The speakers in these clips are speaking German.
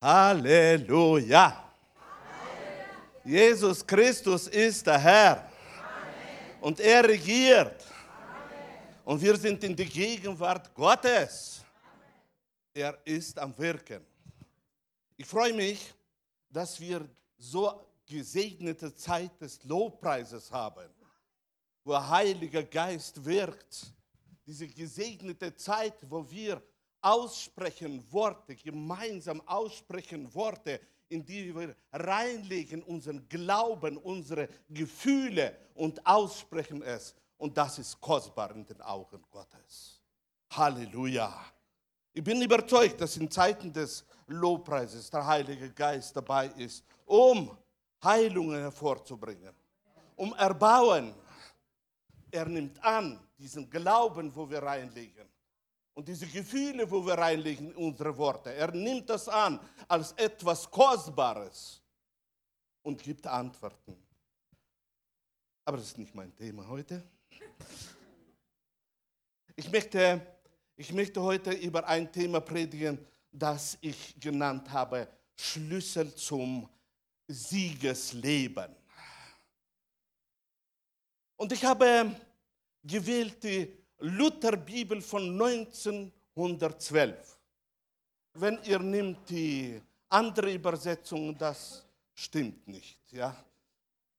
Halleluja. Jesus Christus ist der Herr. Und er regiert. Und wir sind in die Gegenwart Gottes. Er ist am Wirken. Ich freue mich, dass wir so gesegnete Zeit des Lobpreises haben, wo der Heilige Geist wirkt. Diese gesegnete Zeit, wo wir aussprechen Worte, gemeinsam aussprechen Worte, in die wir reinlegen unseren Glauben, unsere Gefühle und aussprechen es. Und das ist kostbar in den Augen Gottes. Halleluja. Ich bin überzeugt, dass in Zeiten des Lobpreises der Heilige Geist dabei ist, um Heilungen hervorzubringen, um Erbauen. Er nimmt an diesen Glauben, wo wir reinlegen und diese Gefühle, wo wir reinlegen in unsere Worte. Er nimmt das an als etwas Kostbares und gibt Antworten. Aber das ist nicht mein Thema heute. Ich möchte, ich möchte heute über ein Thema predigen, das ich genannt habe, Schlüssel zum Siegesleben. Und ich habe gewählt die Lutherbibel von 1912. Wenn ihr nimmt die andere Übersetzung, das stimmt nicht. Ja?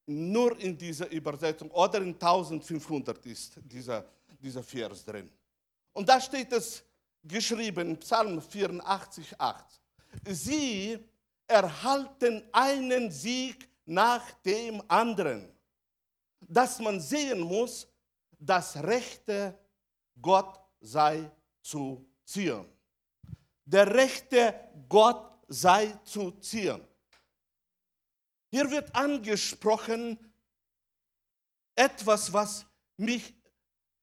Nur in dieser Übersetzung oder in 1500 ist dieser, dieser Vers drin. Und da steht es geschrieben, Psalm 84, 8. Sie erhalten einen Sieg nach dem anderen, dass man sehen muss, das Rechte Gott sei zu ziehen. Der Rechte Gott sei zu ziehen. Hier wird angesprochen etwas, was mich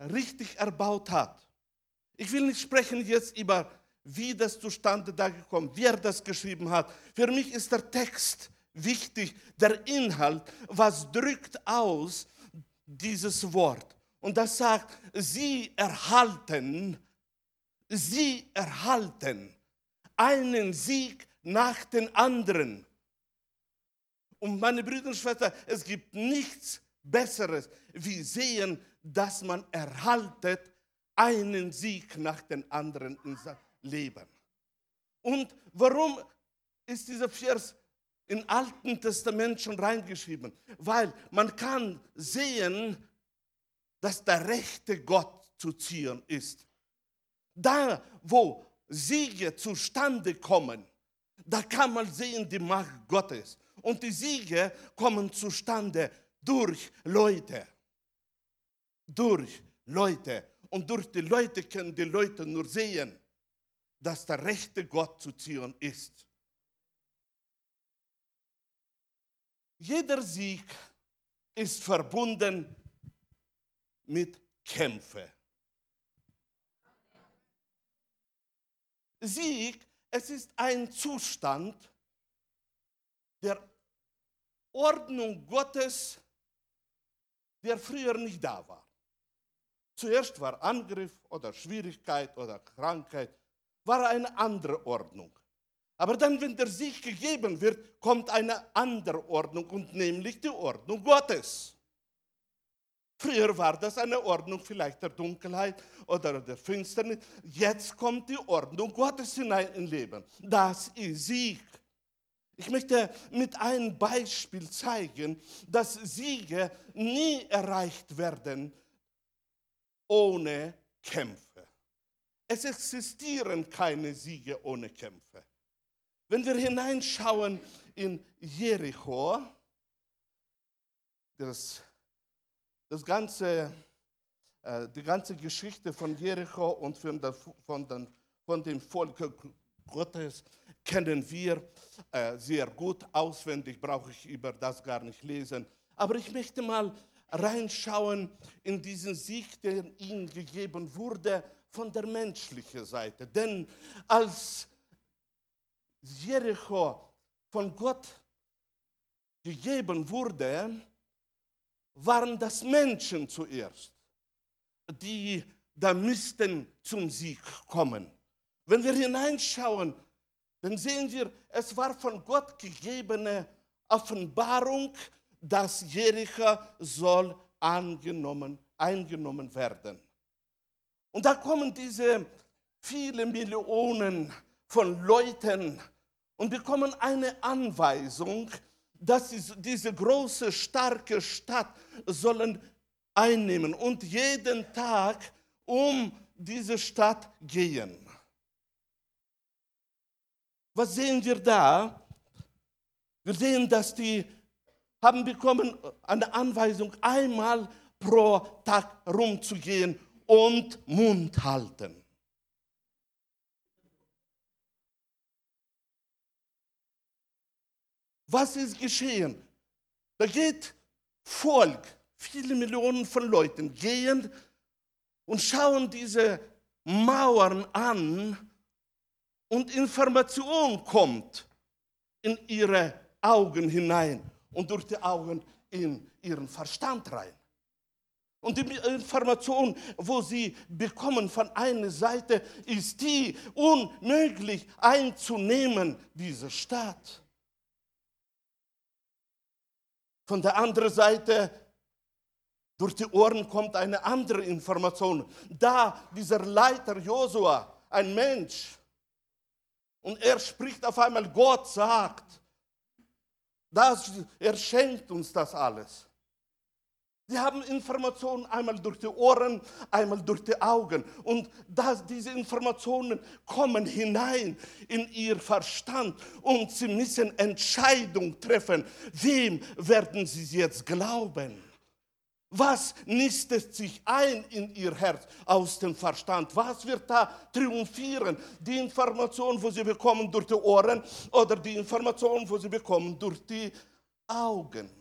richtig erbaut hat. Ich will nicht sprechen jetzt über wie das zustande da gekommen, wer das geschrieben hat. Für mich ist der Text wichtig, der Inhalt, was drückt aus dieses Wort. Und das sagt, sie erhalten, sie erhalten einen Sieg nach den anderen. Und meine Brüder und Schwestern, es gibt nichts Besseres, wie sehen, dass man erhaltet einen Sieg nach den anderen in seinem Leben. Und warum ist dieser Vers im Alten Testament schon reingeschrieben? Weil man kann sehen, dass der rechte Gott zu ziehen ist. Da, wo Siege zustande kommen, da kann man sehen die Macht Gottes. Und die Siege kommen zustande durch Leute. Durch Leute. Und durch die Leute können die Leute nur sehen, dass der rechte Gott zu ziehen ist. Jeder Sieg ist verbunden mit Kämpfe. Sieg, es ist ein Zustand der Ordnung Gottes, der früher nicht da war. Zuerst war Angriff oder Schwierigkeit oder Krankheit, war eine andere Ordnung. Aber dann, wenn der Sieg gegeben wird, kommt eine andere Ordnung und nämlich die Ordnung Gottes. Früher war das eine Ordnung vielleicht der Dunkelheit oder der Finsternis. Jetzt kommt die Ordnung Gottes hinein im Leben. Das ist Sieg. Ich möchte mit einem Beispiel zeigen, dass Siege nie erreicht werden ohne Kämpfe. Es existieren keine Siege ohne Kämpfe. Wenn wir hineinschauen in Jericho, das das ganze, äh, die ganze Geschichte von Jericho und von, dem Volk Gottes kennen wir äh, sehr gut auswendig, brauche ich über das gar nicht lesen. Aber ich möchte mal reinschauen in diesen Sieg, der ihnen gegeben wurde von der menschlichen Seite. Denn als Jericho von Gott gegeben wurde, waren das Menschen zuerst, die da müssten zum Sieg kommen. Wenn wir hineinschauen dann sehen wir, es war von Gott gegebene Offenbarung, dass Jericho soll angenommen, eingenommen werden. Und da kommen diese viele Millionen von Leuten und bekommen eine Anweisung, dass sie diese große, starke Stadt sollen einnehmen und jeden Tag um diese Stadt gehen. Was sehen wir da? Wir sehen, dass die haben bekommen eine Anweisung, einmal pro Tag rumzugehen und Mund halten. Was ist geschehen? Da geht Volk, viele Millionen von Leuten gehen und schauen diese Mauern an und Information kommt in ihre Augen hinein und durch die Augen in ihren Verstand rein. Und die Information, wo sie bekommen von einer Seite, ist die, unmöglich einzunehmen, diese Stadt. Von der anderen Seite, durch die Ohren kommt eine andere Information. Da dieser Leiter Josua, ein Mensch, und er spricht auf einmal, Gott sagt, dass er schenkt uns das alles. Sie haben Informationen einmal durch die Ohren, einmal durch die Augen. Und das, diese Informationen kommen hinein in ihr Verstand und sie müssen Entscheidungen treffen. Wem werden sie jetzt glauben? Was nistet sich ein in ihr Herz aus dem Verstand? Was wird da triumphieren? Die Information, wo sie bekommen durch die Ohren oder die Information, wo sie bekommen durch die Augen?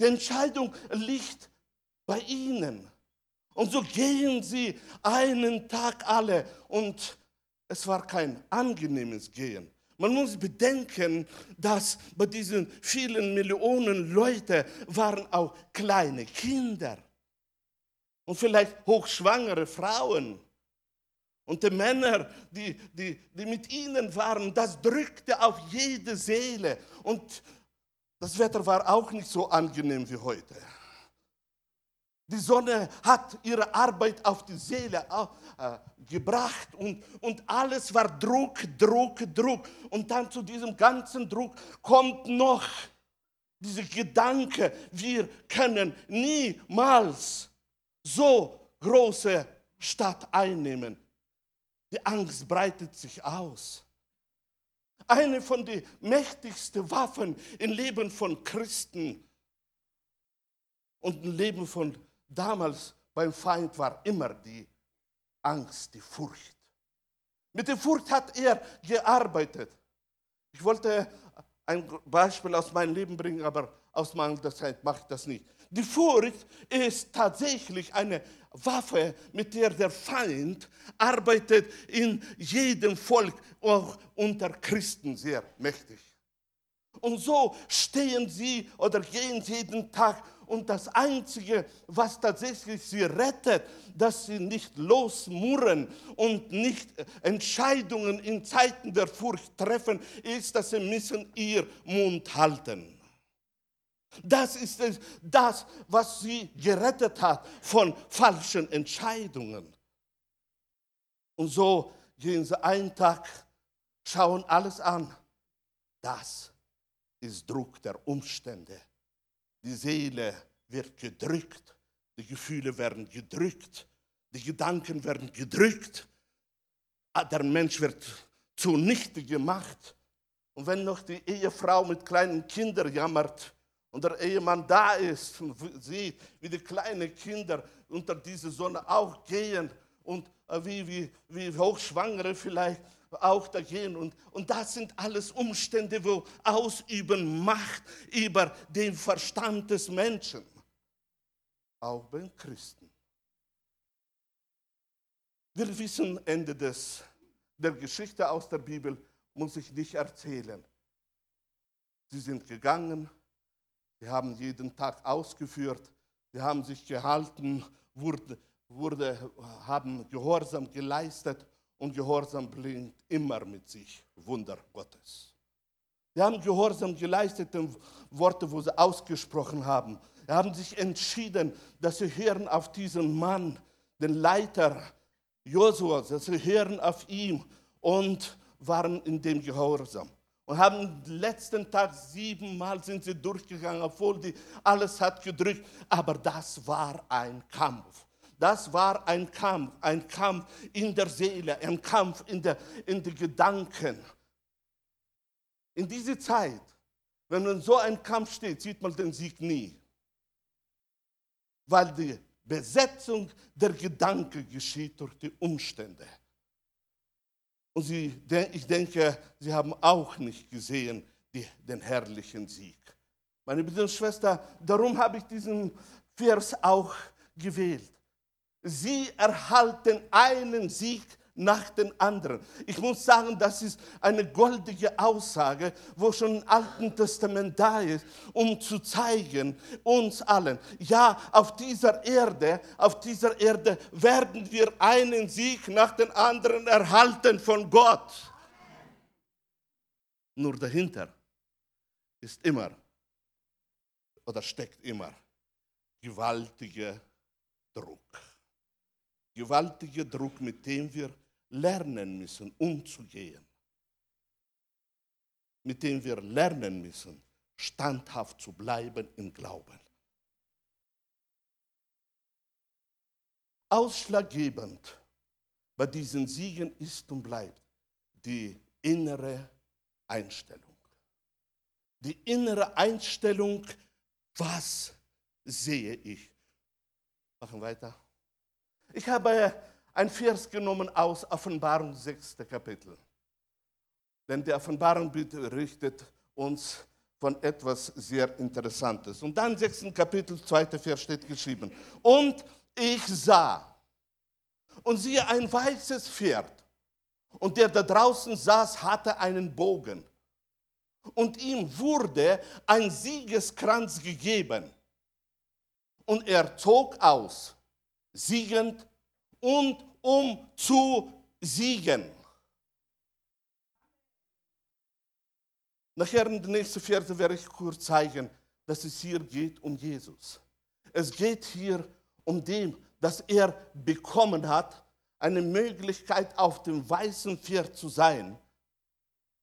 Die Entscheidung liegt bei ihnen. Und so gehen sie einen Tag alle. Und es war kein angenehmes Gehen. Man muss bedenken, dass bei diesen vielen Millionen Leute waren auch kleine Kinder und vielleicht hochschwangere Frauen. Und die Männer, die, die, die mit ihnen waren, das drückte auf jede Seele. Und das Wetter war auch nicht so angenehm wie heute. Die Sonne hat ihre Arbeit auf die Seele äh, gebracht und, und alles war Druck, Druck, Druck. Und dann zu diesem ganzen Druck kommt noch dieser Gedanke, wir können niemals so große Stadt einnehmen. Die Angst breitet sich aus. Eine von den mächtigsten Waffen im Leben von Christen und im Leben von damals beim Feind war immer die Angst, die Furcht. Mit der Furcht hat er gearbeitet. Ich wollte ein Beispiel aus meinem Leben bringen, aber aus mangelnder Zeit mache ich das nicht. Die Furcht ist tatsächlich eine Waffe, mit der der Feind arbeitet in jedem Volk, auch unter Christen sehr mächtig. Und so stehen sie oder gehen sie jeden Tag und das Einzige, was tatsächlich sie rettet, dass sie nicht losmurren und nicht Entscheidungen in Zeiten der Furcht treffen, ist, dass sie müssen ihr Mund halten. Das ist es, das, was sie gerettet hat von falschen Entscheidungen. Und so gehen sie einen Tag, schauen alles an. Das ist Druck der Umstände. Die Seele wird gedrückt, die Gefühle werden gedrückt, die Gedanken werden gedrückt. Der Mensch wird zunichte gemacht. Und wenn noch die Ehefrau mit kleinen Kindern jammert, und der Ehemann da ist und sieht, wie die kleinen Kinder unter dieser Sonne auch gehen und äh, wie, wie, wie Hochschwangere vielleicht auch da gehen. Und, und das sind alles Umstände, wo ausüben Macht über den Verstand des Menschen. Auch bei Christen. Wir wissen Ende des, der Geschichte aus der Bibel, muss ich nicht erzählen. Sie sind gegangen, die haben jeden Tag ausgeführt, die haben sich gehalten, wurde, wurde, haben Gehorsam geleistet Und Gehorsam bringt immer mit sich Wunder Gottes. Sie haben Gehorsam geleistet, den Worte, wo sie ausgesprochen haben. Sie haben sich entschieden, dass sie hören auf diesen Mann, den Leiter Josua, dass sie hören auf ihn und waren in dem Gehorsam. Und haben letzten Tag siebenmal sind sie durchgegangen, obwohl die alles hat gedrückt. Aber das war ein Kampf. Das war ein Kampf, ein Kampf in der Seele, ein Kampf in, der, in den Gedanken. In dieser Zeit, wenn man so einen Kampf steht, sieht man den Sieg nie. Weil die Besetzung der Gedanken geschieht durch die Umstände. Und sie, ich denke, sie haben auch nicht gesehen die, den herrlichen Sieg. Meine Brüder und Schwestern, darum habe ich diesen Vers auch gewählt. Sie erhalten einen Sieg nach dem anderen. Ich muss sagen, das ist eine goldige Aussage, wo schon im Alten Testament da ist, um zu zeigen, uns allen, ja, auf dieser Erde, auf dieser Erde werden wir einen Sieg nach dem anderen erhalten von Gott. Nur dahinter ist immer oder steckt immer gewaltiger Druck gewaltiger Druck, mit dem wir lernen müssen, umzugehen. Mit dem wir lernen müssen, standhaft zu bleiben im Glauben. Ausschlaggebend bei diesen Siegen ist und bleibt die innere Einstellung. Die innere Einstellung, was sehe ich? Machen weiter. Ich habe ein Vers genommen aus Offenbarung 6. Kapitel. Denn die Offenbarung berichtet uns von etwas sehr Interessantes. Und dann 6. Kapitel, 2. Vers steht geschrieben. Und ich sah und siehe ein weißes Pferd. Und der da draußen saß, hatte einen Bogen. Und ihm wurde ein Siegeskranz gegeben. Und er zog aus siegend und um zu siegen. Nachher in der nächsten Verse werde ich kurz zeigen, dass es hier geht um Jesus. Es geht hier um den, dass er bekommen hat, eine Möglichkeit auf dem weißen Pferd zu sein.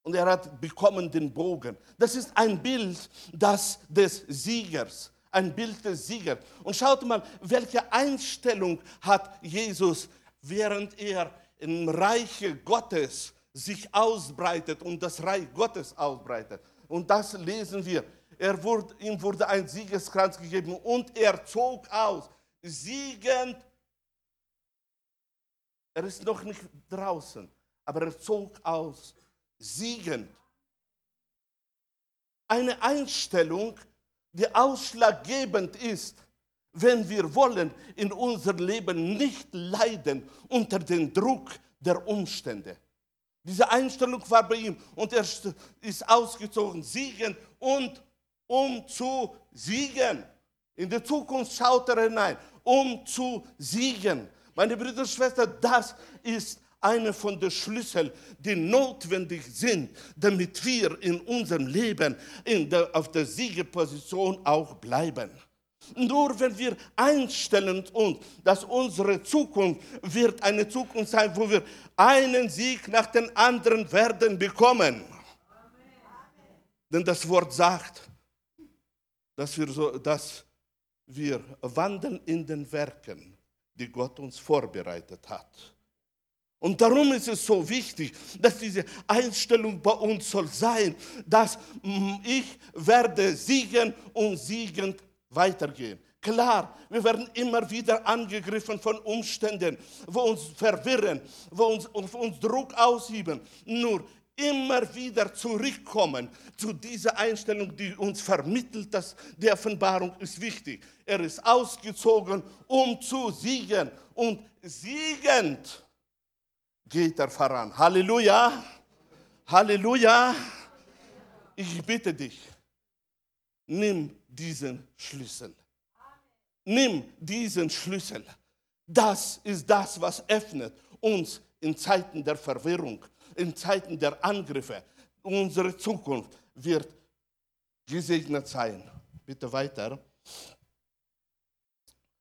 Und er hat bekommen den Bogen. Das ist ein Bild das des Siegers ein Bild des Siegers. Und schaut mal, welche Einstellung hat Jesus, während er im Reich Gottes sich ausbreitet und das Reich Gottes ausbreitet. Und das lesen wir. Er wurde, ihm wurde ein Siegeskranz gegeben und er zog aus, siegend. Er ist noch nicht draußen, aber er zog aus, siegend. Eine Einstellung, die ausschlaggebend ist, wenn wir wollen in unserem Leben nicht leiden unter dem Druck der Umstände. Diese Einstellung war bei ihm und er ist ausgezogen, siegen und um zu siegen. In die Zukunft schaut er hinein, um zu siegen. Meine Brüder und Schwestern, das ist eine von den Schlüsseln, die notwendig sind, damit wir in unserem Leben in der, auf der Siegeposition auch bleiben. Nur wenn wir einstellen uns, dass unsere Zukunft wird eine Zukunft sein, wo wir einen Sieg nach dem anderen werden bekommen. Denn das Wort sagt, dass wir, so, dass wir wandeln in den Werken, die Gott uns vorbereitet hat. Und darum ist es so wichtig, dass diese Einstellung bei uns soll sein, dass mm, ich werde siegen und siegend weitergehen. Klar, wir werden immer wieder angegriffen von Umständen, wo uns verwirren, wo uns, wo uns Druck ausüben. Nur immer wieder zurückkommen zu dieser Einstellung, die uns vermittelt, dass die Offenbarung ist wichtig. Er ist ausgezogen, um zu siegen und siegend geht er voran. Halleluja. Halleluja. Ich bitte dich, nimm diesen Schlüssel. Nimm diesen Schlüssel. Das ist das, was öffnet uns in Zeiten der Verwirrung, in Zeiten der Angriffe. Unsere Zukunft wird gesegnet sein. Bitte weiter.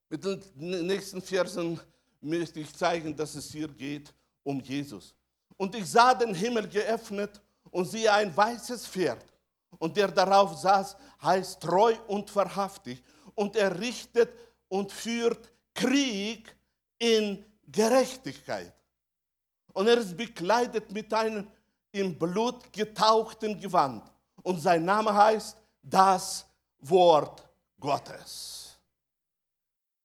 Mit den nächsten Versen möchte ich zeigen, dass es hier geht um Jesus. Und ich sah den Himmel geöffnet und siehe ein weißes Pferd. Und der darauf saß, heißt treu und wahrhaftig. Und er richtet und führt Krieg in Gerechtigkeit. Und er ist bekleidet mit einem im Blut getauchten Gewand. Und sein Name heißt das Wort Gottes.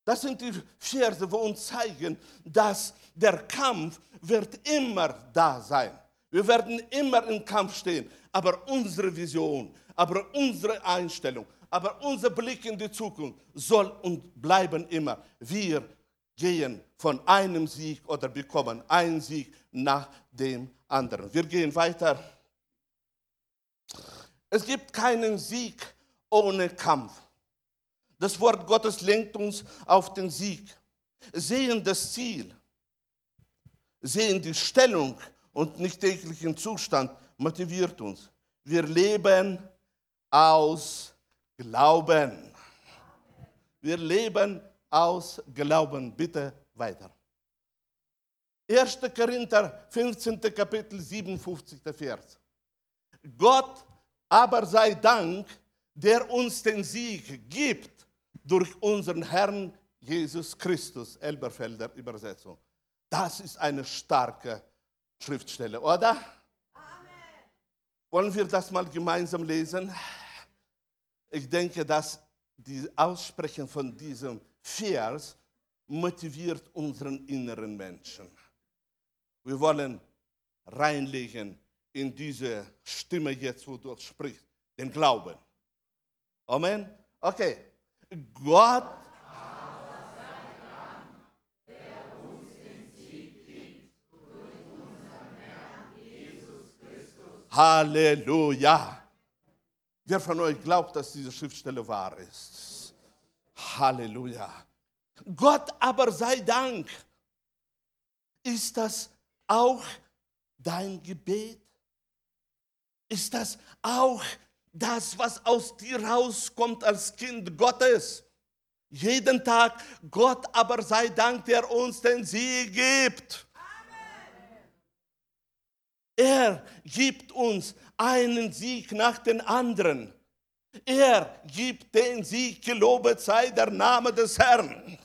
Das sind die Verse, wo uns zeigen, dass der Kampf wird immer da sein. Wir werden immer im Kampf stehen. Aber unsere Vision, aber unsere Einstellung, aber unser Blick in die Zukunft soll und bleiben immer. Wir gehen von einem Sieg oder bekommen einen Sieg nach dem anderen. Wir gehen weiter. Es gibt keinen Sieg ohne Kampf. Das Wort Gottes lenkt uns auf den Sieg. Sehen das Ziel, sehen die Stellung und nicht täglichen Zustand motiviert uns. Wir leben aus Glauben. Wir leben aus Glauben. Bitte weiter. 1. Korinther 15. Kapitel 57. Vers. Gott aber sei Dank, der uns den Sieg gibt durch unseren Herrn Jesus Christus. Elberfelder Übersetzung. Das ist eine starke Schriftstelle, oder? Amen. Wollen wir das mal gemeinsam lesen? Ich denke, dass die Aussprechen von diesem Vers motiviert unseren inneren Menschen. Wir wollen reinlegen in diese Stimme jetzt, wo du sprichst, den Glauben. Amen. Okay. Gott Halleluja. Wer von euch glaubt, dass diese Schriftstelle wahr ist? Halleluja. Gott aber sei Dank. Ist das auch dein Gebet? Ist das auch das, was aus dir rauskommt als Kind Gottes? Jeden Tag, Gott aber sei Dank, der uns den Sieg gibt. Er gibt uns einen Sieg nach dem anderen. Er gibt den Sieg, gelobet sei der Name des Herrn.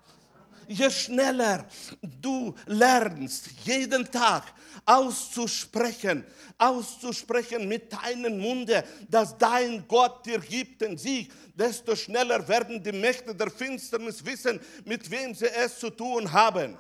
Je schneller du lernst, jeden Tag auszusprechen, auszusprechen mit deinem Munde, dass dein Gott dir gibt den Sieg, desto schneller werden die Mächte der Finsternis wissen, mit wem sie es zu tun haben.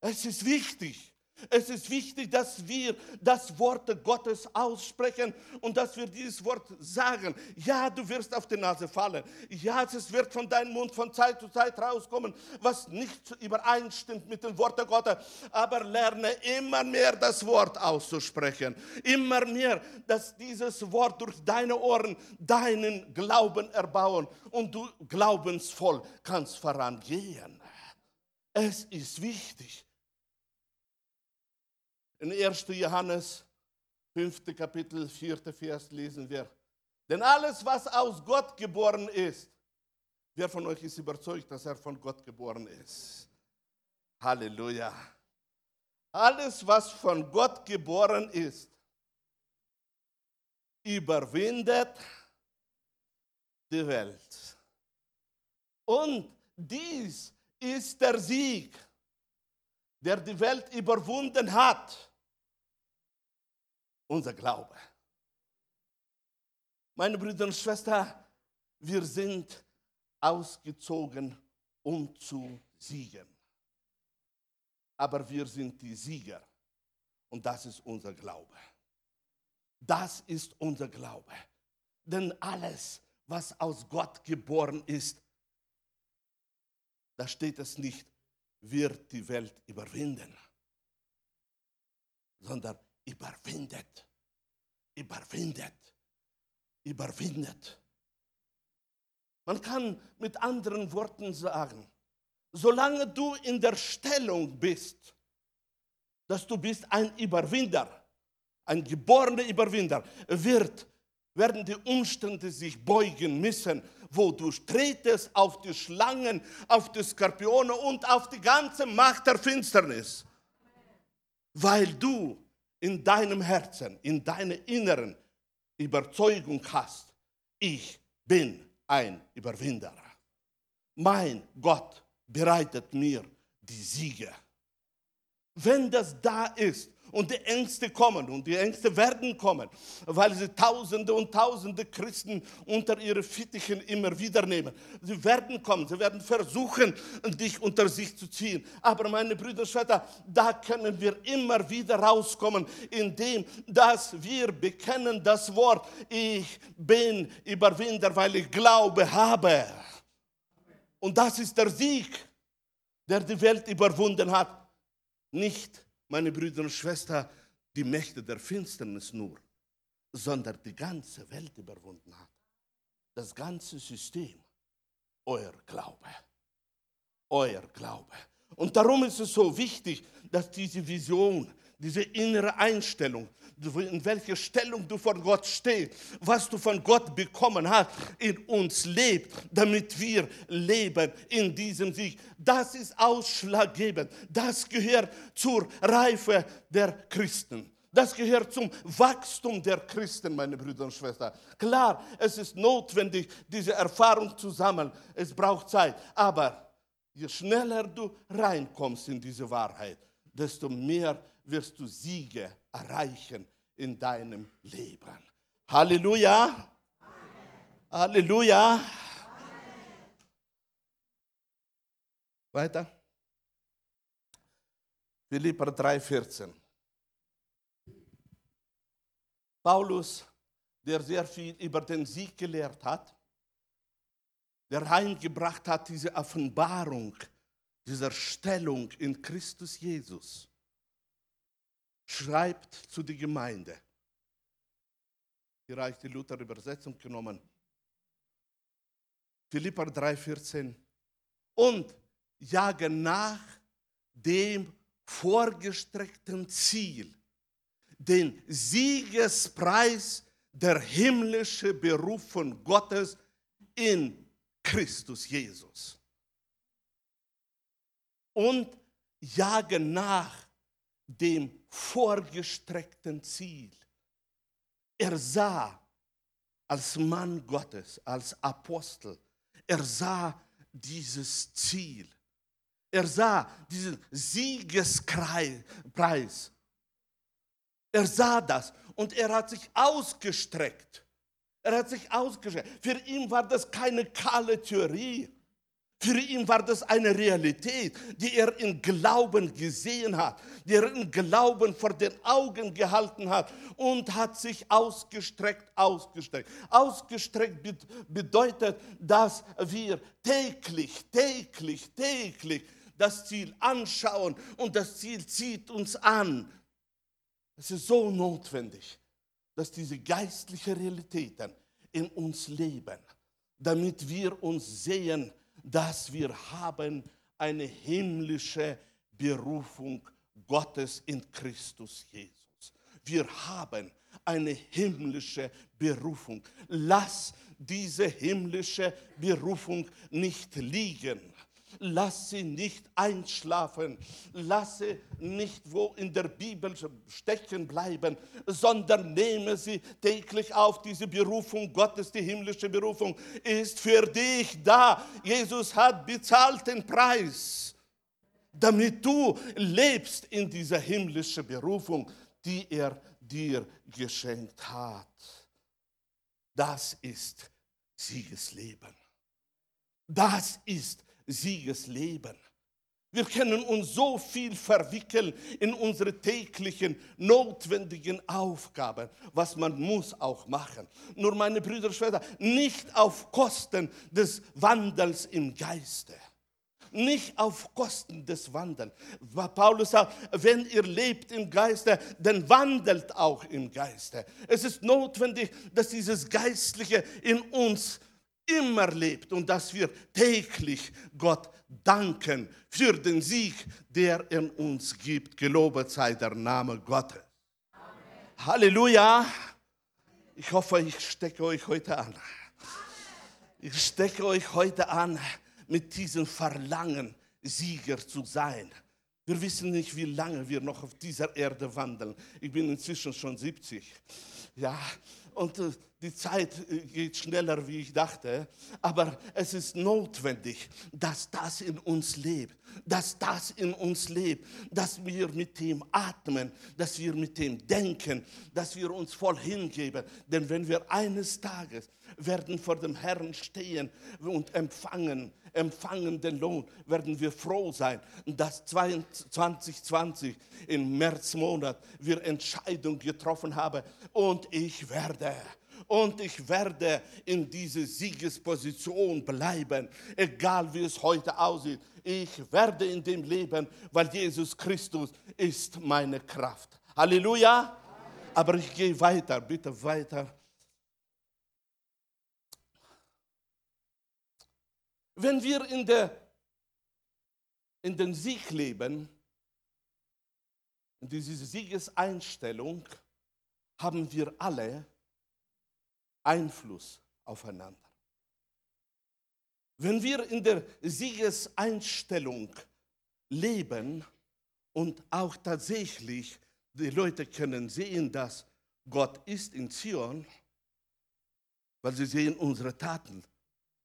Es ist wichtig. Es ist wichtig, dass wir das Wort Gottes aussprechen und dass wir dieses Wort sagen. Ja, du wirst auf die Nase fallen. Ja, es wird von deinem Mund von Zeit zu Zeit rauskommen, was nicht übereinstimmt mit dem Wort Gottes. Aber lerne immer mehr das Wort auszusprechen. Immer mehr, dass dieses Wort durch deine Ohren deinen Glauben erbauen und du glaubensvoll kannst vorangehen. Es ist wichtig. In 1. Johannes 5. Kapitel 4. Vers lesen wir. Denn alles, was aus Gott geboren ist, wer von euch ist überzeugt, dass er von Gott geboren ist? Halleluja. Alles, was von Gott geboren ist, überwindet die Welt. Und dies ist der Sieg, der die Welt überwunden hat unser Glaube. Meine Brüder und Schwestern, wir sind ausgezogen, um zu siegen. Aber wir sind die Sieger. Und das ist unser Glaube. Das ist unser Glaube. Denn alles, was aus Gott geboren ist, da steht es nicht, wird die Welt überwinden, sondern überwindet, überwindet, überwindet. Man kann mit anderen Worten sagen, solange du in der Stellung bist, dass du bist ein Überwinder, ein geborener Überwinder, wird, werden die Umstände sich beugen müssen, wo du tretest auf die Schlangen, auf die Skorpione und auf die ganze Macht der Finsternis, weil du in deinem Herzen, in deiner inneren Überzeugung hast, ich bin ein Überwinder. Mein Gott bereitet mir die Siege. Wenn das da ist und die Ängste kommen und die Ängste werden kommen, weil sie Tausende und Tausende Christen unter ihre Fittichen immer wieder nehmen. Sie werden kommen, sie werden versuchen, dich unter sich zu ziehen. Aber meine Brüder und Schwestern, da können wir immer wieder rauskommen, indem dass wir bekennen das Wort, ich bin Überwinder, weil ich Glaube habe. Und das ist der Sieg, der die Welt überwunden hat nicht, meine Brüder und Schwestern, die Mächte der Finsternis nur, sondern die ganze Welt überwunden hat. Das ganze System. Euer Glaube. Euer Glaube. Und darum ist es so wichtig, dass diese Vision, diese innere Einstellung, in welcher Stellung du vor Gott stehst, was du von Gott bekommen hast, in uns lebt, damit wir leben in diesem Sieg. Das ist ausschlaggebend. Das gehört zur Reife der Christen. Das gehört zum Wachstum der Christen, meine Brüder und Schwestern. Klar, es ist notwendig, diese Erfahrung zu sammeln. Es braucht Zeit. Aber je schneller du reinkommst in diese Wahrheit, desto mehr wirst du Siege erreichen in deinem Leben. Halleluja. Amen. Halleluja. Amen. Weiter. Philipper 3,14. Paulus, der sehr viel über den Sieg gelehrt hat, der reingebracht hat, diese Offenbarung dieser Stellung in Christus Jesus schreibt zu der Gemeinde. Hier habe ich die Luther-Übersetzung genommen. Philippa 3,14. Und jage nach dem vorgestreckten Ziel, den Siegespreis der himmlischen Berufung Gottes in Christus Jesus. Und jage nach dem vorgestreckten Ziel. Er sah als Mann Gottes, als Apostel, er sah dieses Ziel. Er sah diesen Siegespreis. Er sah das und er hat sich ausgestreckt. Er hat sich ausgestreckt. Für ihn war das keine kahle Theorie. Für ihn war das eine Realität, die er in Glauben gesehen hat, die er in Glauben vor den Augen gehalten hat und hat sich ausgestreckt, ausgestreckt. Ausgestreckt bedeutet, dass wir täglich, täglich, täglich das Ziel anschauen und das Ziel zieht uns an. Es ist so notwendig, dass diese geistlichen Realitäten in uns leben, damit wir uns sehen, dass wir haben eine himmlische Berufung Gottes in Christus Jesus. Wir haben eine himmlische Berufung. Lass diese himmlische Berufung nicht liegen lass sie nicht einschlafen, lass sie nicht wo in der Bibel stecken bleiben, sondern nehme sie täglich auf. Diese Berufung Gottes, die himmlische Berufung, ist für dich da. Jesus hat bezahlt den Preis, damit du lebst in dieser himmlischen Berufung, die er dir geschenkt hat. Das ist Siegesleben. Das ist Siegesleben. Wir können uns so viel verwickeln in unsere täglichen notwendigen Aufgaben, was man muss auch machen. Nur meine Brüder und Schwestern, nicht auf Kosten des Wandels im Geiste. Nicht auf Kosten des Wandels. Paulus sagt, wenn ihr lebt im Geiste, dann wandelt auch im Geiste. Es ist notwendig, dass dieses Geistliche in uns immer lebt und dass wir täglich Gott danken für den Sieg, der in uns gibt. Gelobet sei der Name Gottes. Amen. Halleluja. Ich hoffe, ich stecke euch heute an. Ich stecke euch heute an mit diesem Verlangen, Sieger zu sein. Wir wissen nicht, wie lange wir noch auf dieser Erde wandeln. Ich bin inzwischen schon 70. Ja, und äh, die Zeit äh, geht schneller, wie ich dachte. Aber es ist notwendig, dass das in uns lebt. Dass das in uns lebt. Dass wir mit dem atmen. Dass wir mit dem denken. Dass wir uns voll hingeben. Denn wenn wir eines Tages werden vor dem Herrn stehen und empfangen, empfangen den Lohn, werden wir froh sein, dass 2020 im Märzmonat wir Entscheidung getroffen haben und ich werde und ich werde in dieser Siegesposition bleiben, egal wie es heute aussieht. Ich werde in dem leben, weil Jesus Christus ist meine Kraft. Halleluja. Aber ich gehe weiter, bitte weiter. Wenn wir in, der, in den Sieg leben, in dieser Siegeseinstellung, haben wir alle Einfluss aufeinander. Wenn wir in der Siegeseinstellung leben und auch tatsächlich die Leute können sehen, dass Gott ist in Zion, weil sie sehen unsere Taten,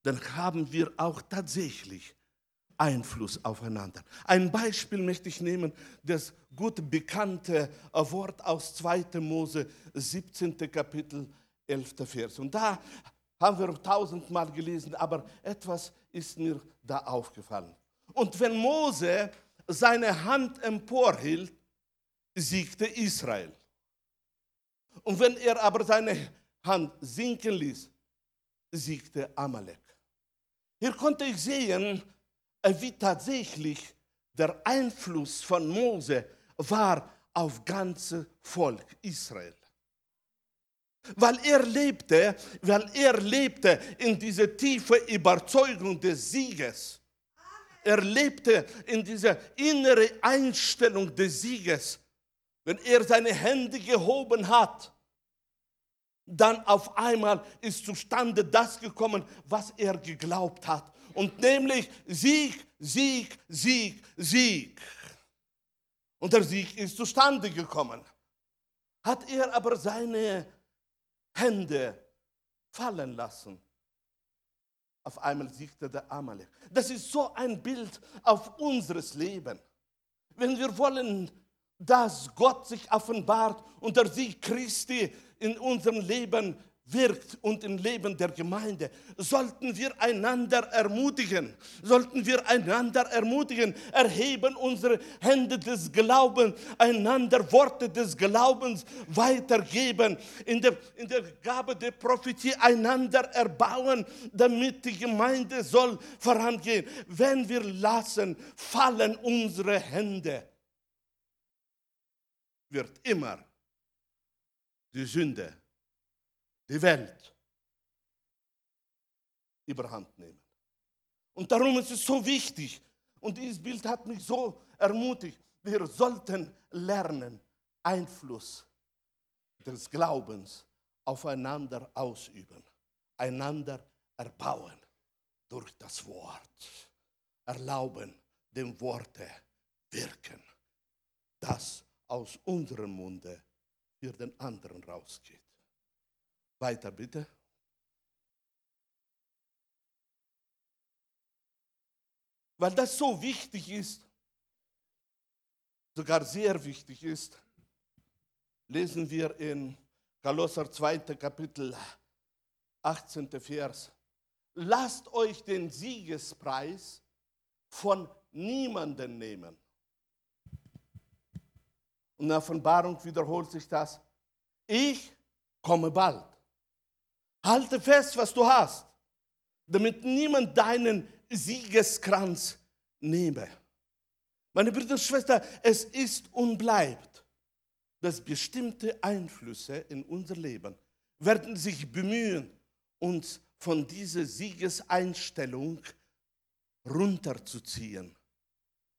dann haben wir auch tatsächlich Einfluss aufeinander. Ein Beispiel möchte ich nehmen, das gut bekannte Wort aus 2. Mose 17. Kapitel 11. Vers. Und da haben wir tausendmal gelesen, aber etwas ist mir da aufgefallen. Und wenn Mose seine Hand emporhielt, siegte Israel. Und wenn er aber seine Hand sinken ließ, siegte Amalek. Hier konnte ich sehen, äh, wie tatsächlich der Einfluss von Mose war auf ganze Volk Israel. Weil er lebte, weil er lebte in dieser tiefe Überzeugung des Sieges. Er lebte in dieser innere Einstellung des Sieges. Wenn er seine Hände gehoben hat, dann auf einmal ist zustande das gekommen, was er geglaubt hat. Und nämlich Sieg, Sieg, Sieg, Sieg. Und der Sieg ist zustande gekommen. Hat er aber seine Hände fallen lassen, auf einmal siegte der Amalek. Das ist so ein Bild auf unseres Leben. Wenn wir wollen, dass Gott sich offenbart und der Sieg Christi in unserem Leben wirkt und im Leben der Gemeinde, sollten wir einander ermutigen, sollten wir einander ermutigen, erheben unsere Hände des Glaubens, einander Worte des Glaubens weitergeben, in der, in der Gabe der Prophetie einander erbauen, damit die Gemeinde soll vorangehen. Wenn wir lassen, fallen unsere Hände, wird immer die Sünde, die Welt überhand nehmen. Und darum ist es so wichtig, und dieses Bild hat mich so ermutigt, wir sollten lernen, Einfluss des Glaubens aufeinander ausüben, einander erbauen durch das Wort, erlauben dem Worte wirken, das aus unserem Munde für den anderen rausgeht. Weiter bitte. Weil das so wichtig ist, sogar sehr wichtig ist, lesen wir in Kolosser 2. Kapitel 18. Vers. Lasst euch den Siegespreis von niemanden nehmen. Und in der Offenbarung wiederholt sich das. Ich komme bald. Halte fest, was du hast, damit niemand deinen Siegeskranz nehme. Meine Brüder und Schwestern, es ist und bleibt, dass bestimmte Einflüsse in unser Leben werden sich bemühen, uns von dieser Siegeseinstellung runterzuziehen.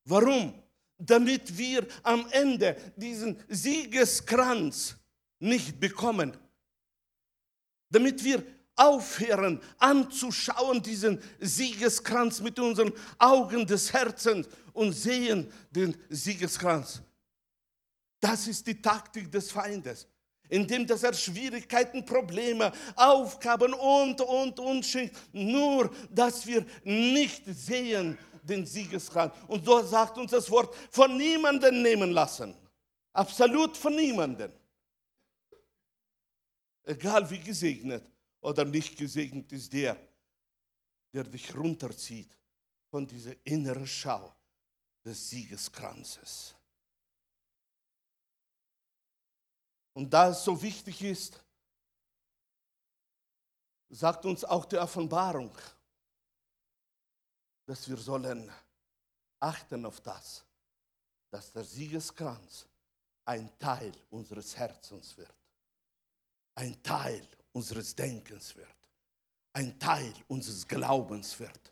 Warum? Damit wir am Ende diesen Siegeskranz nicht bekommen. Damit wir aufhören anzuschauen, diesen Siegeskranz mit unseren Augen des Herzens und sehen den Siegeskranz. Das ist die Taktik des Feindes indem dass er Schwierigkeiten, Probleme, Aufgaben und, und, und schenkt. Nur, dass wir nicht sehen den Siegesrang. Und so sagt uns das Wort, von niemanden nehmen lassen. Absolut von niemanden. Egal wie gesegnet oder nicht gesegnet ist der, der dich runterzieht von dieser inneren Schau des Siegeskranzes. Und da es so wichtig ist, sagt uns auch die Offenbarung, dass wir sollen achten auf das, dass der Siegeskranz ein Teil unseres Herzens wird, ein Teil unseres Denkens wird, ein Teil unseres Glaubens wird,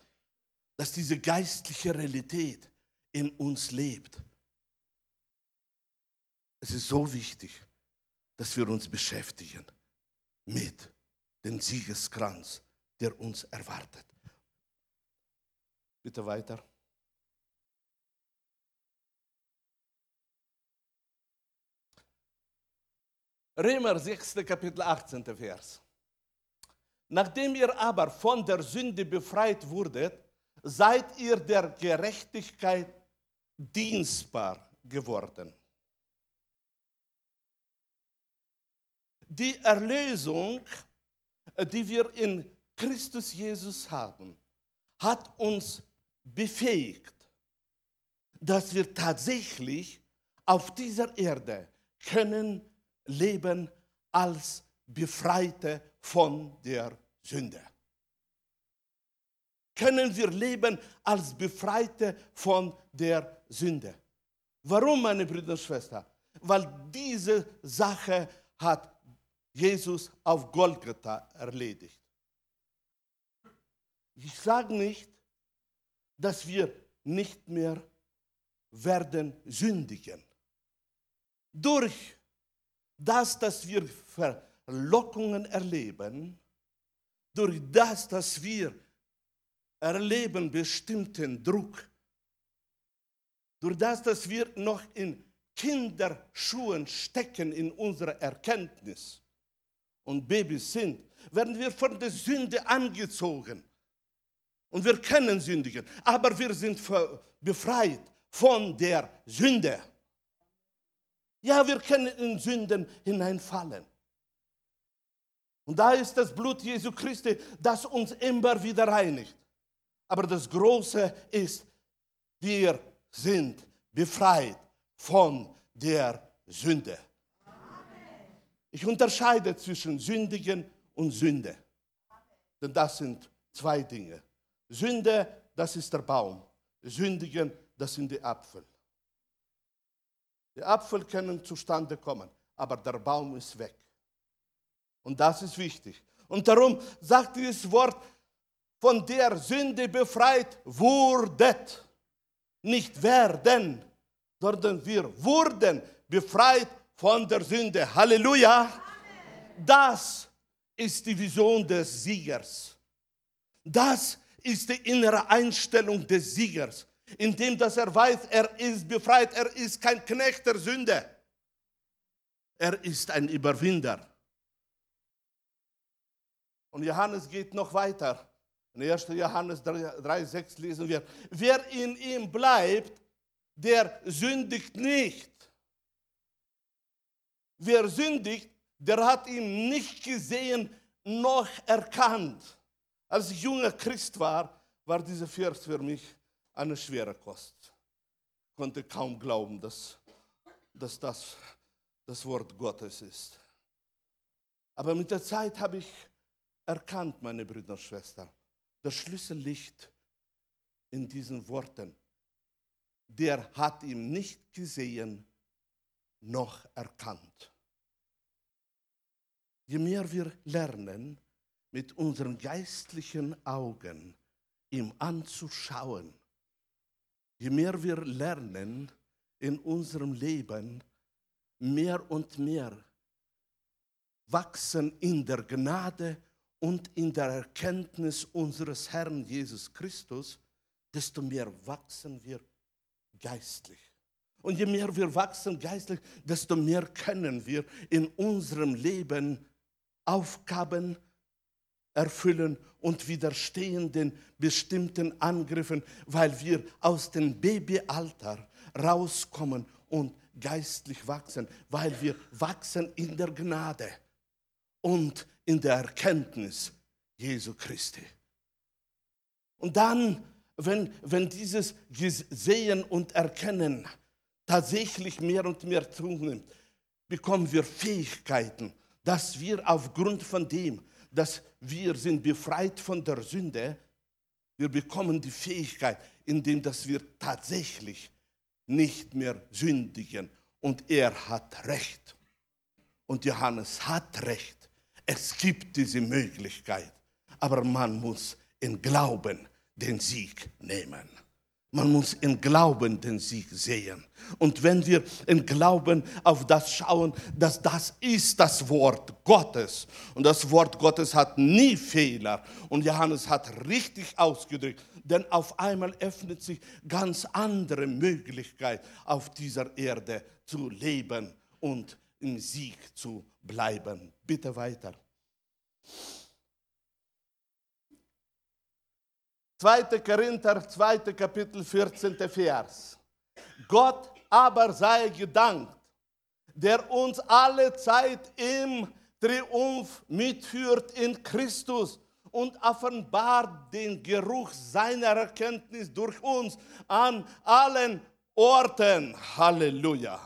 dass diese geistliche Realität in uns lebt. Es ist so wichtig dass wir uns beschäftigen mit dem Siegeskranz, der uns erwartet. Bitte weiter. Römer 6. Kapitel 18. Vers. Nachdem ihr aber von der Sünde befreit wurdet, seid ihr der Gerechtigkeit dienstbar geworden. die Erlösung, die wir in Christus Jesus haben, hat uns befähigt, dass wir tatsächlich auf dieser Erde können leben als Befreite von der Sünde. Können wir leben als Befreite von der Sünde. Warum, meine Brüder und Schwestern? Weil diese Sache hat Jesus auf Golgatha erledigt. Ich sage nicht, dass wir nicht mehr werden sündigen. Durch das, dass wir Verlockungen erleben, durch das, dass wir erleben bestimmten Druck, durch das, dass wir noch in Kinderschuhen stecken in unserer Erkenntnis, und Babys sind, werden wir von der Sünde angezogen. Und wir können sündigen, aber wir sind befreit von der Sünde. Ja, wir können in Sünden hineinfallen. Und da ist das Blut Jesu Christi, das uns immer wieder reinigt. Aber das Große ist, wir sind befreit von der Sünde. Ich unterscheide zwischen Sündigen und Sünde. Denn das sind zwei Dinge. Sünde, das ist der Baum. Sündigen, das sind die Apfel. Die Apfel können zustande kommen, aber der Baum ist weg. Und das ist wichtig. Und darum sagt dieses Wort, von der Sünde befreit wurdet. Nicht werden, sondern wir wurden befreit von der Sünde. Halleluja! Das ist die Vision des Siegers. Das ist die innere Einstellung des Siegers, indem dass er weiß, er ist befreit, er ist kein Knecht der Sünde. Er ist ein Überwinder. Und Johannes geht noch weiter. In 1. Johannes 3,6 lesen wir, wer in ihm bleibt, der sündigt nicht. Wer sündigt, der hat ihn nicht gesehen noch erkannt. Als ich junger Christ war, war dieser Vers für mich eine schwere Kost. Ich konnte kaum glauben, dass, dass das das Wort Gottes ist. Aber mit der Zeit habe ich erkannt, meine Brüder und Schwestern, das Schlüssel liegt in diesen Worten. Der hat ihn nicht gesehen noch erkannt. Je mehr wir lernen, mit unseren geistlichen Augen ihm anzuschauen. Je mehr wir lernen in unserem Leben, mehr und mehr wachsen in der Gnade und in der Erkenntnis unseres Herrn Jesus Christus, desto mehr wachsen wir geistlich. Und je mehr wir wachsen geistlich, desto mehr können wir in unserem Leben Aufgaben erfüllen und widerstehen den bestimmten Angriffen, weil wir aus dem Babyalter rauskommen und geistlich wachsen, weil wir wachsen in der Gnade und in der Erkenntnis Jesu Christi. Und dann, wenn, wenn dieses Sehen und Erkennen tatsächlich mehr und mehr zunimmt, bekommen wir Fähigkeiten, dass wir aufgrund von dem, dass wir sind befreit von der Sünde, wir bekommen die Fähigkeit, indem dass wir tatsächlich nicht mehr sündigen. Und er hat recht. Und Johannes hat recht. Es gibt diese Möglichkeit. Aber man muss in Glauben den Sieg nehmen. Man muss in Glauben den Sieg sehen. Und wenn wir in Glauben auf das schauen, dass das ist das Wort Gottes. Und das Wort Gottes hat nie Fehler. Und Johannes hat richtig ausgedrückt. Denn auf einmal öffnet sich ganz andere Möglichkeit, auf dieser Erde zu leben und im Sieg zu bleiben. Bitte weiter. 2. Korinther, 2. Kapitel, 14. Vers. Gott aber sei gedankt, der uns alle Zeit im Triumph mitführt in Christus und offenbart den Geruch seiner Erkenntnis durch uns an allen Orten. Halleluja.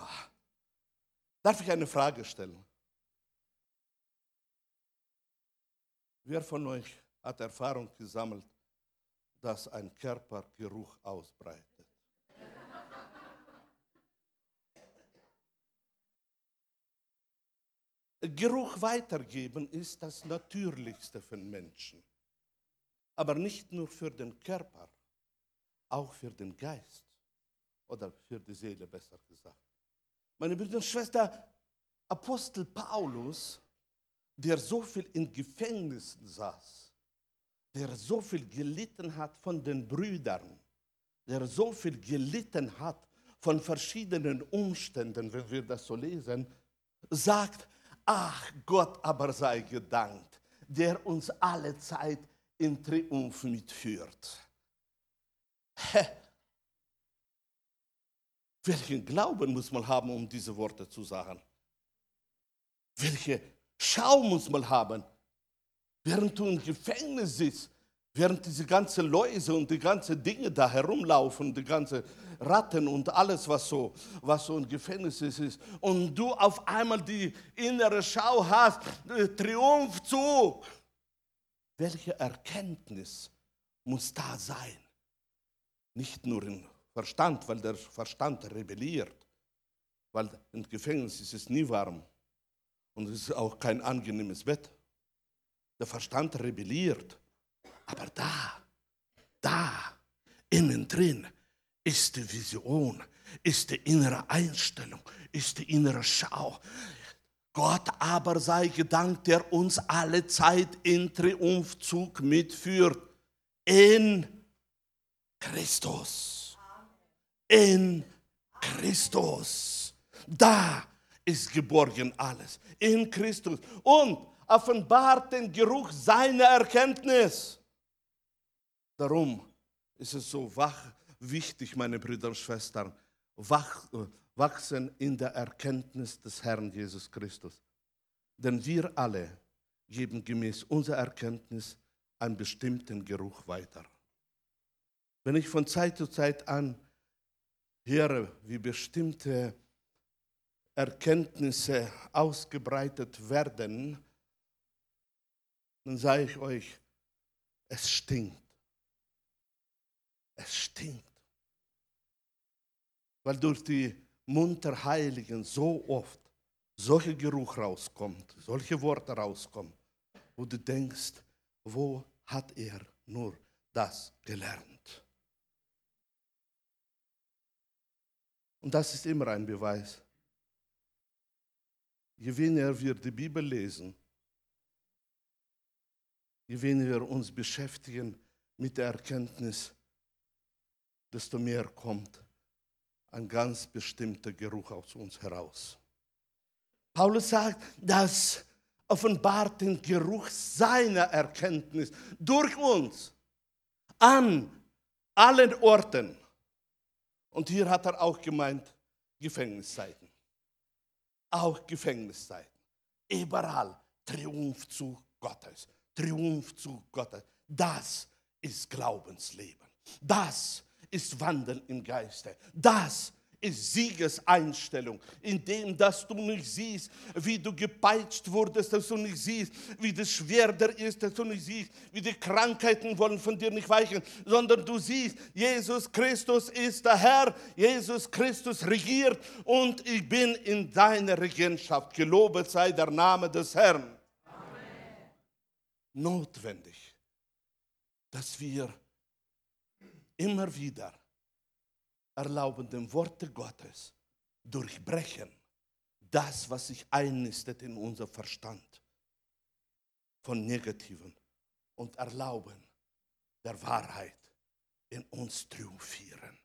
Darf ich eine Frage stellen? Wer von euch hat Erfahrung gesammelt dass ein Körper Geruch ausbreitet. Geruch weitergeben ist das Natürlichste für Menschen. Aber nicht nur für den Körper, auch für den Geist oder für die Seele besser gesagt. Meine Brüder und Schwestern, Apostel Paulus, der so viel in Gefängnissen saß, der so viel gelitten hat von den Brüdern, der so viel gelitten hat von verschiedenen Umständen, wenn wir das so lesen, sagt, ach Gott aber sei gedankt, der uns alle Zeit in Triumph mitführt. Hä? Welchen Glauben muss man haben, um diese Worte zu sagen? Welche Schau muss man haben, während du im Gefängnis sitzt, während diese ganzen Läuse und die ganzen Dinge da herumlaufen, die ganzen Ratten und alles, was so, was so ein Gefängnis ist, und du auf einmal die innere Schau hast, Triumphzug. Welche Erkenntnis muss da sein? Nicht nur im Verstand, weil der Verstand rebelliert, weil im Gefängnis ist es nie warm und es ist auch kein angenehmes Bett. Der Verstand rebelliert. Aber da, da, innen drin ist die Vision, ist die innere Einstellung, ist die innere Schau. Gott aber sei gedankt, der uns alle Zeit in Triumphzug mitführt. In Christus. In Christus. Da ist geborgen alles. In Christus. Und offenbart den Geruch seiner Erkenntnis. Darum ist es so wach, wichtig, meine Brüder und Schwestern, wach, wachsen in der Erkenntnis des Herrn Jesus Christus. Denn wir alle geben gemäß unserer Erkenntnis einen bestimmten Geruch weiter. Wenn ich von Zeit zu Zeit an höre, wie bestimmte Erkenntnisse ausgebreitet werden, dann sage ich euch, es stinkt. Es stinkt. Weil durch die Mund der Heiligen so oft solcher Geruch rauskommt, solche Worte rauskommen, wo du denkst, Wo hat er nur das gelernt? Und das ist immer ein Beweis. Je weniger wir die Bibel lesen, je weniger wir uns beschäftigen mit der Erkenntnis, desto mehr kommt ein ganz bestimmter Geruch aus uns heraus. Paulus sagt, das offenbart den Geruch seiner Erkenntnis durch uns an allen Orten. Und hier hat er auch gemeint, Gefängniszeiten. Auch Gefängniszeiten. Überall Triumphzug Gottes. Triumphzug Gottes. Das ist Glaubensleben. Das ist Wandeln im Geiste. Das ist Siegeseinstellung, indem dass du nicht siehst, wie du gepeitscht wurdest, dass du nicht siehst, wie das schwer der ist, dass du nicht siehst, wie die Krankheiten wollen von dir nicht weichen, sondern du siehst, Jesus Christus ist der Herr, Jesus Christus regiert und ich bin in deiner Regentschaft. Gelobet sei der Name des Herrn. Notwendig, dass wir immer wieder erlauben, den Worte Gottes durchbrechen das, was sich einnistet in unser Verstand von Negativen und erlauben der Wahrheit in uns triumphieren.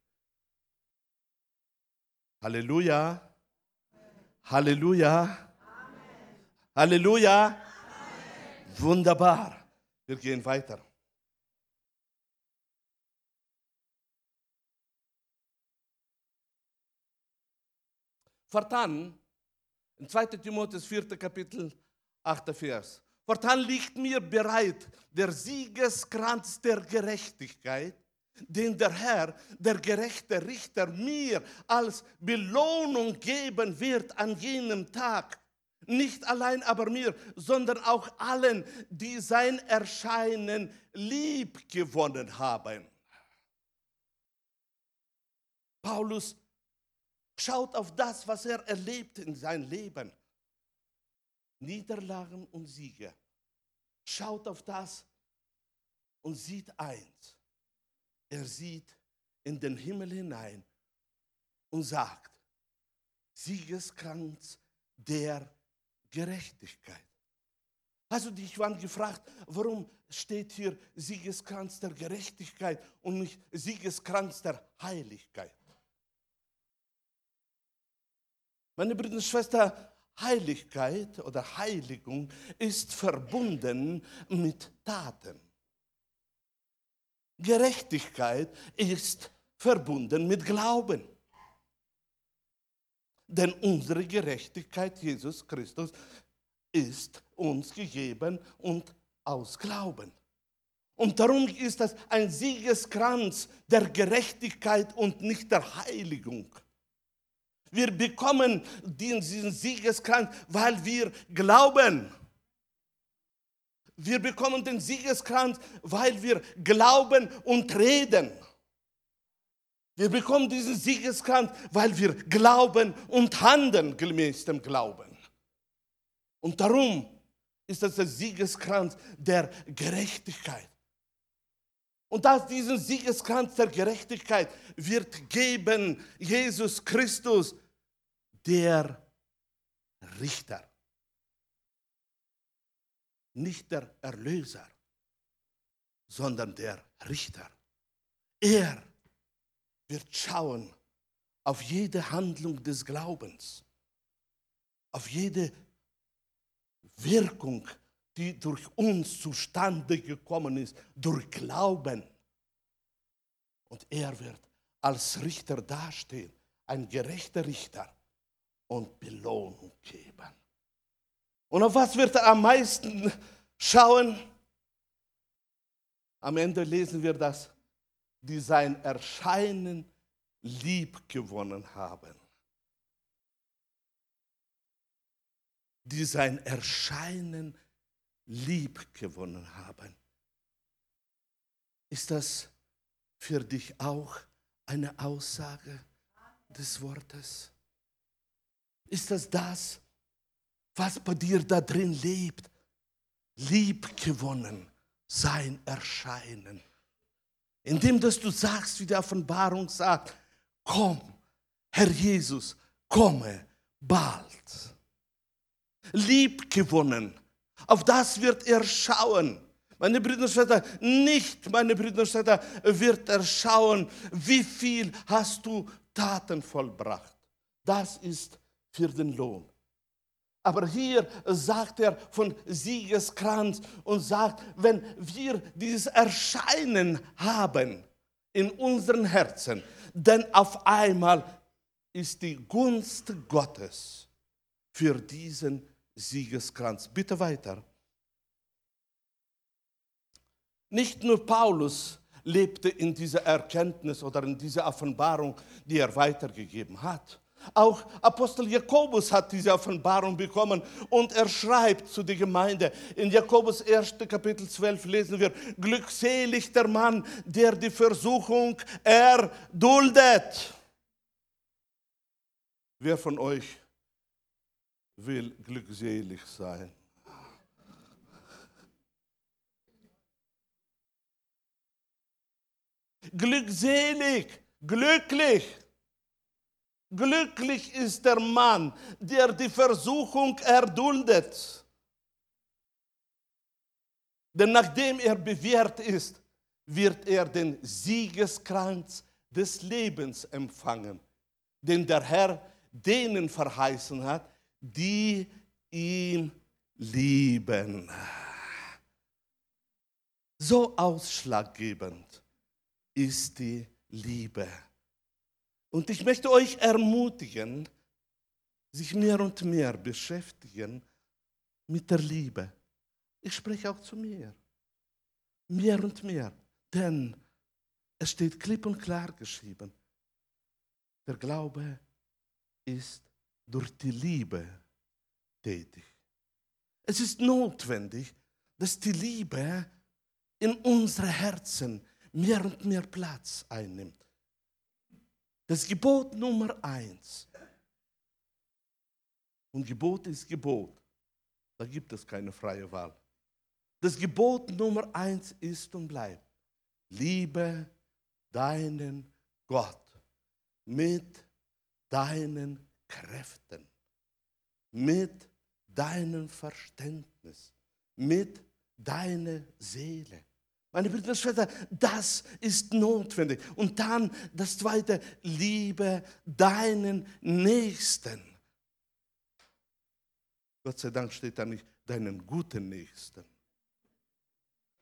Halleluja. Halleluja. Amen. Halleluja. Wunderbar. Wir gehen weiter. Fortan, in 2. Timotheus 4. Kapitel 8. Vers. Fortan liegt mir bereit der Siegeskranz der Gerechtigkeit, den der Herr, der gerechte Richter, mir als Belohnung geben wird an jenem Tag. Nicht allein aber mir, sondern auch allen, die sein Erscheinen lieb gewonnen haben. Paulus Schaut auf das, was er erlebt in seinem Leben. Niederlagen und Siege. Schaut auf das und sieht eins. Er sieht in den Himmel hinein und sagt, Siegeskranz der Gerechtigkeit. Du dich wann gefragt, warum steht hier Siegeskranz der Gerechtigkeit und nicht Siegeskranz der Heiligkeit? Meine Brüder und Schwestern, Heiligkeit oder Heiligung ist verbunden mit Taten. Gerechtigkeit ist verbunden mit Glauben. Denn unsere Gerechtigkeit, Jesus Christus, ist uns gegeben und aus Glauben. Und darum ist das ein Siegeskranz der Gerechtigkeit und nicht der Heiligung. Wir bekommen diesen Siegeskranz, weil wir glauben. Wir bekommen den Siegeskranz, weil wir glauben und reden. Wir bekommen diesen Siegeskranz, weil wir glauben und handeln gemäß dem Glauben. Und darum ist das der Siegeskranz der Gerechtigkeit. Und dass diesen Siegeskranz der Gerechtigkeit wird geben Jesus Christus, der Richter. Nicht der Erlöser, sondern der Richter. Er wird schauen auf jede Handlung des Glaubens, auf jede Wirkung die durch uns zustande gekommen ist, durch Glauben. Und er wird als Richter dastehen, ein gerechter Richter und Belohnung geben. Und auf was wird er am meisten schauen? Am Ende lesen wir das, die sein Erscheinen lieb gewonnen haben. Die sein Erscheinen lieb gewonnen haben. Ist das für dich auch eine Aussage des Wortes? Ist das das, was bei dir da drin lebt? Lieb gewonnen sein Erscheinen. Indem dass du sagst, wie die Offenbarung sagt, komm, Herr Jesus, komme bald. Lieb gewonnen, auf das wird er schauen. Meine Brüder und Schwestern, nicht, meine Brüder und Schwestern, wird er schauen, wie viel hast du Taten vollbracht. Das ist für den Lohn. Aber hier sagt er von Siegeskranz und sagt, wenn wir dieses Erscheinen haben in unseren Herzen, dann auf einmal ist die Gunst Gottes für diesen Siegeskranz. Bitte weiter. Nicht nur Paulus lebte in dieser Erkenntnis oder in dieser Offenbarung, die er weitergegeben hat. Auch Apostel Jakobus hat diese Offenbarung bekommen und er schreibt zu der Gemeinde. In Jakobus 1. Kapitel 12 lesen wir, glückselig der Mann, der die Versuchung erduldet. Wer von euch will glückselig sein? Glückselig, glücklich. Glücklich ist der Mann, der die Versuchung erduldet. Denn nachdem er bewährt ist, wird er den Siegeskranz des Lebens empfangen, den der Herr denen verheißen hat, die ihn lieben. So ausschlaggebend ist die Liebe. Und ich möchte euch ermutigen, sich mehr und mehr beschäftigen mit der Liebe. Ich spreche auch zu mir. Mehr und mehr. Denn es steht klipp und klar geschrieben, der Glaube ist durch die Liebe tätig. Es ist notwendig, dass die Liebe in unsere Herzen mehr und mehr Platz einnimmt. Das Gebot Nummer eins. Und Gebot ist Gebot. Da gibt es keine freie Wahl. Das Gebot Nummer eins ist und bleibt. Liebe deinen Gott mit deinen Kräften, mit deinem Verständnis, mit deiner Seele. Meine Brüder und Schwestern, das ist notwendig. Und dann das zweite, liebe deinen Nächsten. Gott sei Dank steht da nicht deinen guten Nächsten.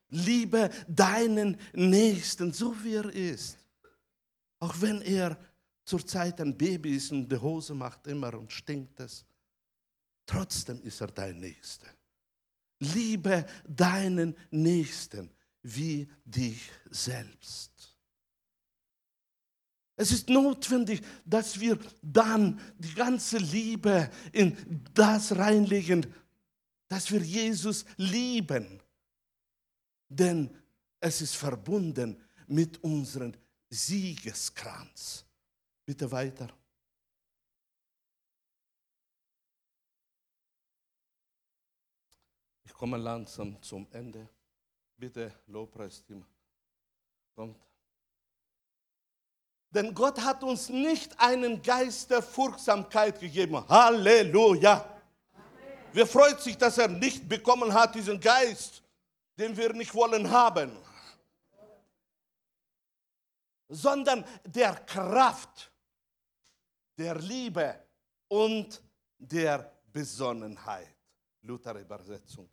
Liebe deinen Nächsten, so wie er ist. Auch wenn er zurzeit ein Baby ist und die Hose macht immer und stinkt es. Trotzdem ist er dein Nächster. Liebe deinen Nächsten wie dich selbst. Es ist notwendig, dass wir dann die ganze Liebe in das reinlegen, dass wir Jesus lieben. Denn es ist verbunden mit unserem Siegeskranz. Bitte weiter. Ich komme langsam zum Ende. Bitte, Lobpreisteam, kommt. Denn Gott hat uns nicht einen Geist der Furchtsamkeit gegeben. Halleluja. Wer freut sich, dass er nicht bekommen hat, diesen Geist, den wir nicht wollen haben, sondern der Kraft, der Liebe und der Besonnenheit. Luther-Übersetzung.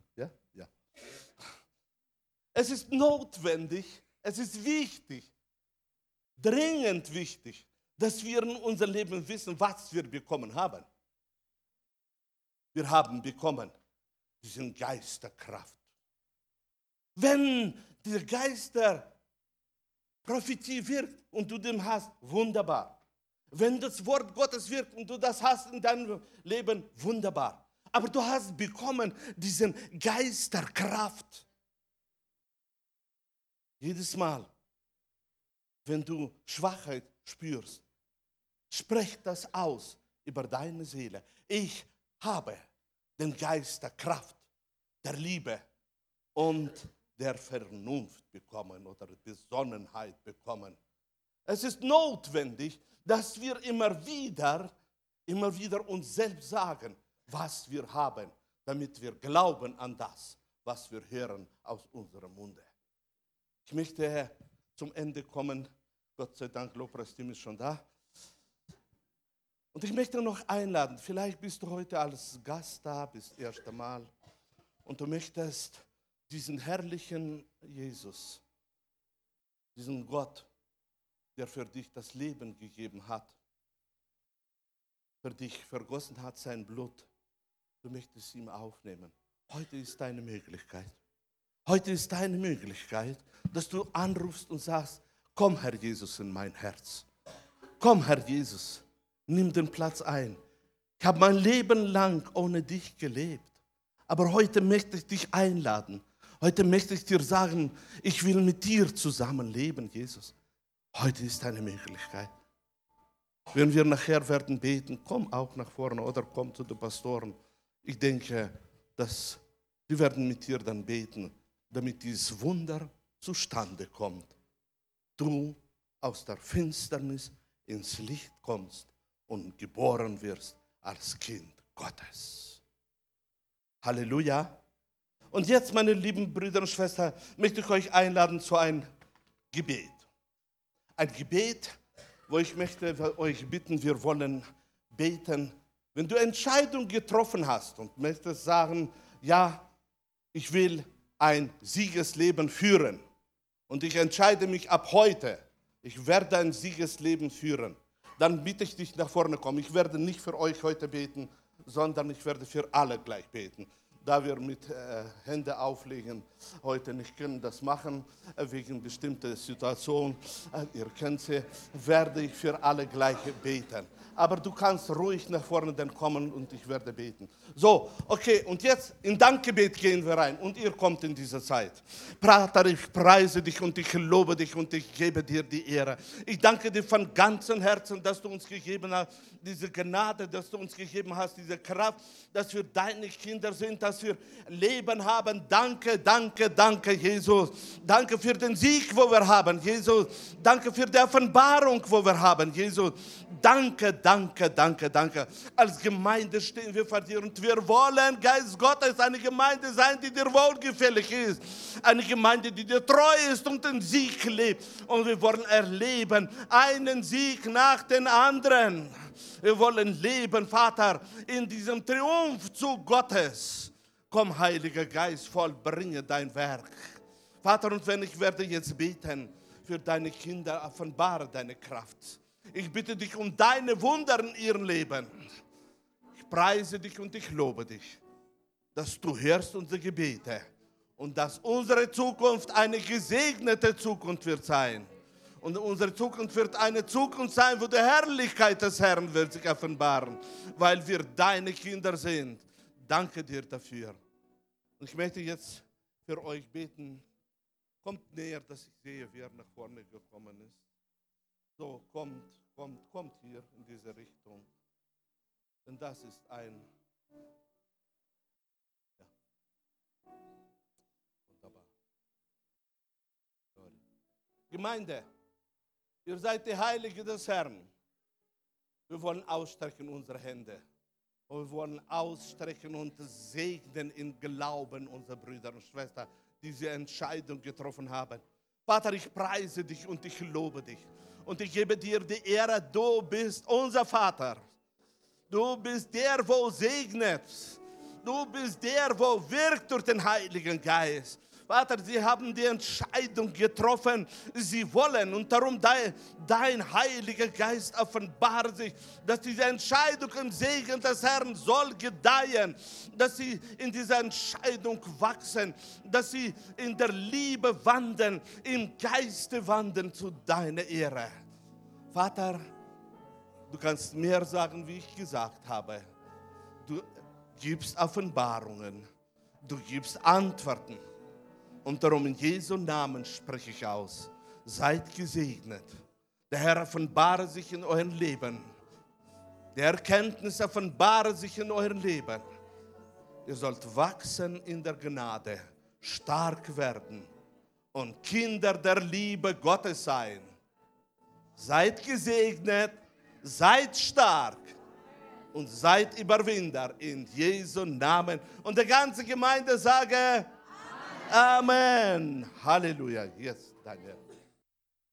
Es ist notwendig, es ist wichtig, dringend wichtig, dass wir in unserem Leben wissen, was wir bekommen haben. Wir haben bekommen diesen Geist der Kraft. Wenn der Geist der Prophetie wirkt und du den hast, wunderbar. Wenn das Wort Gottes wirkt und du das hast in deinem Leben, wunderbar. Aber du hast bekommen diesen Geist der Kraft. Jedes Mal, wenn du Schwachheit spürst, sprech das aus über deine Seele. Ich habe den Geist der Kraft, der Liebe und der Vernunft bekommen oder Besonnenheit bekommen. Es ist notwendig, dass wir immer wieder, immer wieder uns selbst sagen, was wir haben, damit wir glauben an das, was wir hören aus unserem Munde. Ich möchte zum Ende kommen. Gott sei Dank, Lobpreisteam ist schon da. Und ich möchte noch einladen, vielleicht bist du heute als Gast da, bist das erste Mal und du möchtest diesen herrlichen Jesus, diesen Gott, der für dich das Leben gegeben hat, für dich vergossen hat sein Blut, du möchtest ihm aufnehmen. Heute ist deine Möglichkeit. Heute ist deine Möglichkeit, dass du anrufst und sagst, komm Herr Jesus in mein Herz. Komm Herr Jesus, nimm den Platz ein. Ich habe mein Leben lang ohne dich gelebt. Aber heute möchte ich dich einladen. Heute möchte ich dir sagen, ich will mit dir zusammenleben, Jesus. Heute ist eine Möglichkeit. Wenn wir nachher werden beten, komm auch nach vorne oder komm zu den Pastoren. Ich denke, dass die werden mit dir dann beten damit dieses Wunder zustande kommt. Du aus der Finsternis ins Licht kommst und geboren wirst als Kind Gottes. Halleluja. Und jetzt, meine lieben Brüder und Schwestern, möchte ich euch einladen zu einem Gebet. Ein Gebet, wo ich möchte euch bitten, wir wollen beten. Wenn du Entscheidung getroffen hast und möchtest sagen, ja, ich will ein Siegesleben führen. Und ich entscheide mich ab heute, ich werde ein Siegesleben führen. Dann bitte ich dich nach vorne kommen. Ich werde nicht für euch heute beten, sondern ich werde für alle gleich beten. Da wir mit äh, Hände auflegen heute nicht können das machen, äh, wegen bestimmter Situationen, äh, ihr kennt sie, werde ich für alle gleich beten aber du kannst ruhig nach vorne dann kommen und ich werde beten. So, okay, und jetzt in Dankgebet gehen wir rein und ihr kommt in diese Zeit. Vater, ich preise dich und ich lobe dich und ich gebe dir die Ehre. Ich danke dir von ganzem Herzen, dass du uns gegeben hast, diese Gnade, dass du uns gegeben hast, diese Kraft, dass wir deine Kinder sind, dass wir Leben haben. Danke, danke, danke, Jesus. Danke für den Sieg, wo wir haben, Jesus. Danke für die Offenbarung, wo wir haben, Jesus. Danke, danke, danke, danke. Als Gemeinde stehen wir vor dir und wir wollen, Geist Gottes, eine Gemeinde sein, die dir wohlgefällig ist. Eine Gemeinde, die dir treu ist und den Sieg lebt. Und wir wollen erleben einen Sieg nach dem anderen. Wir wollen leben, Vater, in diesem Triumphzug Gottes. Komm, Heiliger Geist, vollbringe dein Werk. Vater, und wenn ich werde jetzt beten für deine Kinder, offenbare deine Kraft ich bitte dich um deine Wunder in ihrem Leben. Ich preise dich und ich lobe dich, dass du hörst unsere Gebete und dass unsere Zukunft eine gesegnete Zukunft wird sein. Und unsere Zukunft wird eine Zukunft sein, wo die Herrlichkeit des Herrn wird sich offenbaren, weil wir deine Kinder sind. Danke dir dafür. Und ich möchte jetzt für euch beten. Kommt näher, dass ich sehe, wer nach vorne gekommen ist. So, kommt kommt, kommt hier in diese Richtung. Denn das ist ein... Ja. Wunderbar. Gemeinde, ihr seid die Heilige des Herrn. Wir wollen ausstrecken unsere Hände. Und wir wollen ausstrecken und segnen in Glauben unsere Brüder und Schwestern, die diese Entscheidung getroffen haben. Vater, ich preise dich und ich lobe dich und ich gebe dir die Ehre, du bist unser Vater. Du bist der, wo segnet. Du bist der, wo wirkt durch den Heiligen Geist. Vater, sie haben die Entscheidung getroffen, sie wollen und darum dein, dein Heiliger Geist offenbart sich, dass diese Entscheidung im Segen des Herrn soll gedeihen, dass sie in dieser Entscheidung wachsen, dass sie in der Liebe wandeln, im Geiste wandeln zu deiner Ehre. Vater, du kannst mehr sagen, wie ich gesagt habe. Du gibst Offenbarungen, du gibst Antworten. Und darum in Jesu Namen spreche ich aus. Seid gesegnet. Der Herr offenbare sich in euren Leben. Die Erkenntnis offenbare sich in euren Leben. Ihr sollt wachsen in der Gnade, stark werden und Kinder der Liebe Gottes sein. Seid gesegnet, seid stark und seid Überwinder in Jesu Namen. Und der ganze Gemeinde sage, Amen. Halleluja. Yes, Daniel.